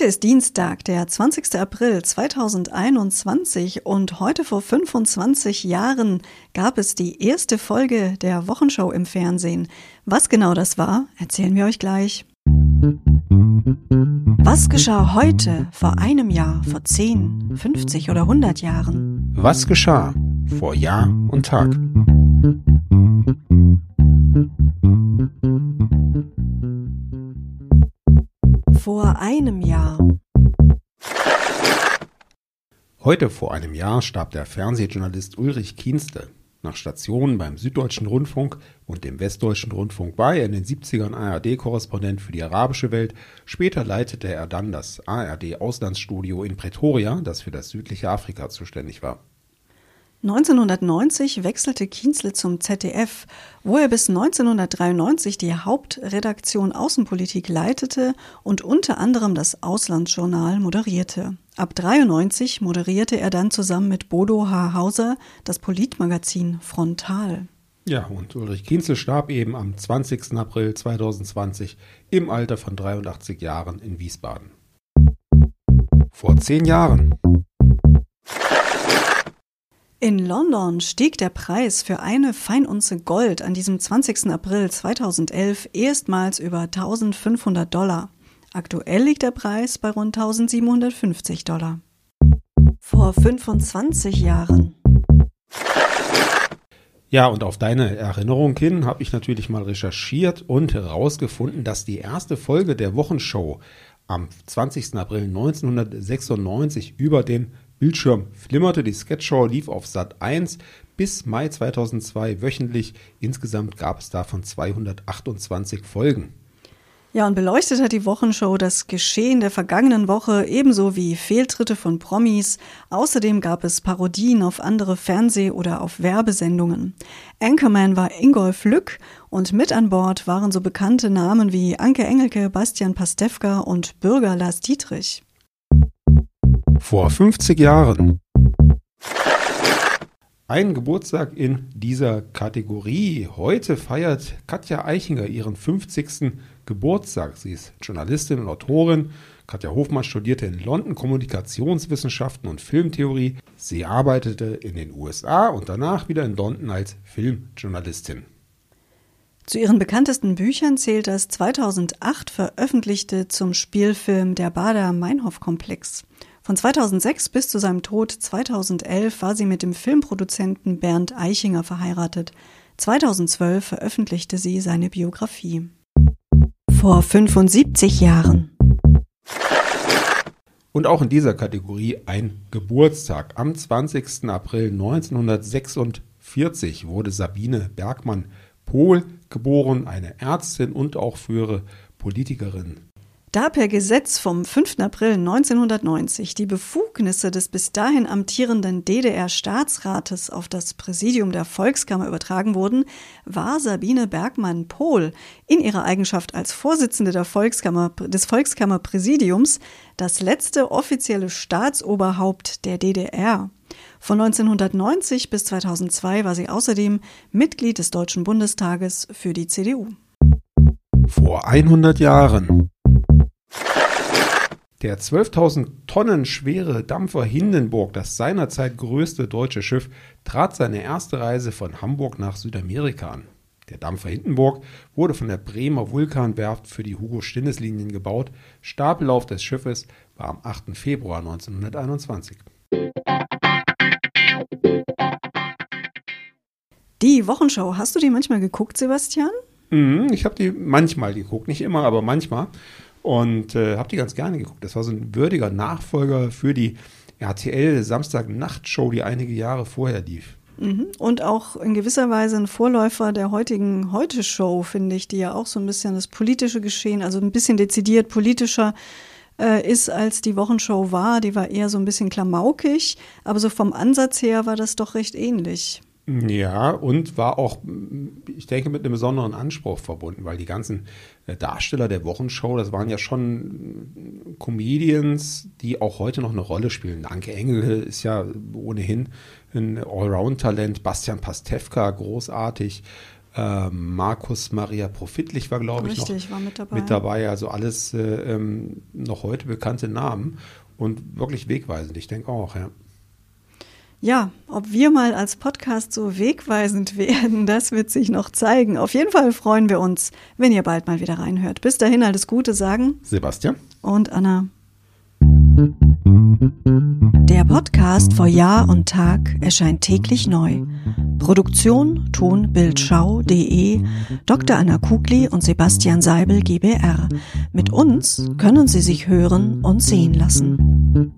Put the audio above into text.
Heute ist Dienstag, der 20. April 2021 und heute vor 25 Jahren gab es die erste Folge der Wochenshow im Fernsehen. Was genau das war, erzählen wir euch gleich. Was geschah heute, vor einem Jahr, vor 10, 50 oder 100 Jahren? Was geschah vor Jahr und Tag? Vor einem Jahr. Heute vor einem Jahr starb der Fernsehjournalist Ulrich Kienste. Nach Stationen beim Süddeutschen Rundfunk und dem Westdeutschen Rundfunk war er in den 70ern ARD-Korrespondent für die arabische Welt. Später leitete er dann das ARD-Auslandsstudio in Pretoria, das für das südliche Afrika zuständig war. 1990 wechselte Kienzle zum ZDF, wo er bis 1993 die Hauptredaktion Außenpolitik leitete und unter anderem das Auslandsjournal moderierte. Ab 93 moderierte er dann zusammen mit Bodo H. Hauser das Politmagazin Frontal. Ja, und Ulrich Kienzle starb eben am 20. April 2020 im Alter von 83 Jahren in Wiesbaden. Vor zehn Jahren in London stieg der Preis für eine Feinunze Gold an diesem 20. April 2011 erstmals über 1500 Dollar. Aktuell liegt der Preis bei rund 1750 Dollar. Vor 25 Jahren. Ja, und auf deine Erinnerung hin habe ich natürlich mal recherchiert und herausgefunden, dass die erste Folge der Wochenshow am 20. April 1996 über den Bildschirm flimmerte, die Sketchshow lief auf Sat 1 bis Mai 2002 wöchentlich. Insgesamt gab es davon 228 Folgen. Ja, und beleuchtet hat die Wochenshow das Geschehen der vergangenen Woche ebenso wie Fehltritte von Promis. Außerdem gab es Parodien auf andere Fernseh- oder auf Werbesendungen. Anchorman war Ingolf Lück und mit an Bord waren so bekannte Namen wie Anke Engelke, Bastian Pastewka und Bürger Lars Dietrich. Vor 50 Jahren. Ein Geburtstag in dieser Kategorie. Heute feiert Katja Eichinger ihren 50. Geburtstag. Sie ist Journalistin und Autorin. Katja Hofmann studierte in London Kommunikationswissenschaften und Filmtheorie. Sie arbeitete in den USA und danach wieder in London als Filmjournalistin. Zu ihren bekanntesten Büchern zählt das 2008 veröffentlichte zum Spielfilm Der Bader-Meinhof-Komplex. Von 2006 bis zu seinem Tod 2011 war sie mit dem Filmproduzenten Bernd Eichinger verheiratet. 2012 veröffentlichte sie seine Biografie. Vor 75 Jahren. Und auch in dieser Kategorie ein Geburtstag. Am 20. April 1946 wurde Sabine Bergmann Pohl geboren, eine Ärztin und auch frühere Politikerin. Da per Gesetz vom 5. April 1990 die Befugnisse des bis dahin amtierenden DDR-Staatsrates auf das Präsidium der Volkskammer übertragen wurden, war Sabine Bergmann-Pohl in ihrer Eigenschaft als Vorsitzende der Volkskammer, des Volkskammerpräsidiums das letzte offizielle Staatsoberhaupt der DDR. Von 1990 bis 2002 war sie außerdem Mitglied des Deutschen Bundestages für die CDU. Vor 100 Jahren der 12.000 Tonnen schwere Dampfer Hindenburg, das seinerzeit größte deutsche Schiff, trat seine erste Reise von Hamburg nach Südamerika an. Der Dampfer Hindenburg wurde von der Bremer Vulkanwerft für die Hugo-Stinnes-Linien gebaut. Stapellauf des Schiffes war am 8. Februar 1921. Die Wochenschau, hast du die manchmal geguckt, Sebastian? Mhm, ich habe die manchmal geguckt, nicht immer, aber manchmal und äh, habe die ganz gerne geguckt. Das war so ein würdiger Nachfolger für die RTL Samstag-Nachtshow, die einige Jahre vorher lief. Mhm. Und auch in gewisser Weise ein Vorläufer der heutigen Heute-Show, finde ich, die ja auch so ein bisschen das politische Geschehen, also ein bisschen dezidiert politischer äh, ist, als die Wochenshow war. Die war eher so ein bisschen klamaukig, aber so vom Ansatz her war das doch recht ähnlich. Ja, und war auch, ich denke, mit einem besonderen Anspruch verbunden, weil die ganzen äh, Darsteller der Wochenshow, das waren ja schon Comedians, die auch heute noch eine Rolle spielen. Anke Engel ist ja ohnehin ein Allround-Talent, Bastian Pastewka großartig. Äh, Markus Maria Profitlich war, glaube ich, Richtig, noch war mit dabei. mit dabei. Also alles äh, ähm, noch heute bekannte Namen und wirklich wegweisend. Ich denke auch, ja. Ja, ob wir mal als Podcast so wegweisend werden, das wird sich noch zeigen. Auf jeden Fall freuen wir uns, wenn ihr bald mal wieder reinhört. Bis dahin alles Gute sagen Sebastian. und Anna. Der Podcast vor Jahr und Tag erscheint täglich neu. Produktion tonbildschau.de Dr. Anna Kugli und Sebastian Seibel GBR. Mit uns können Sie sich hören und sehen lassen.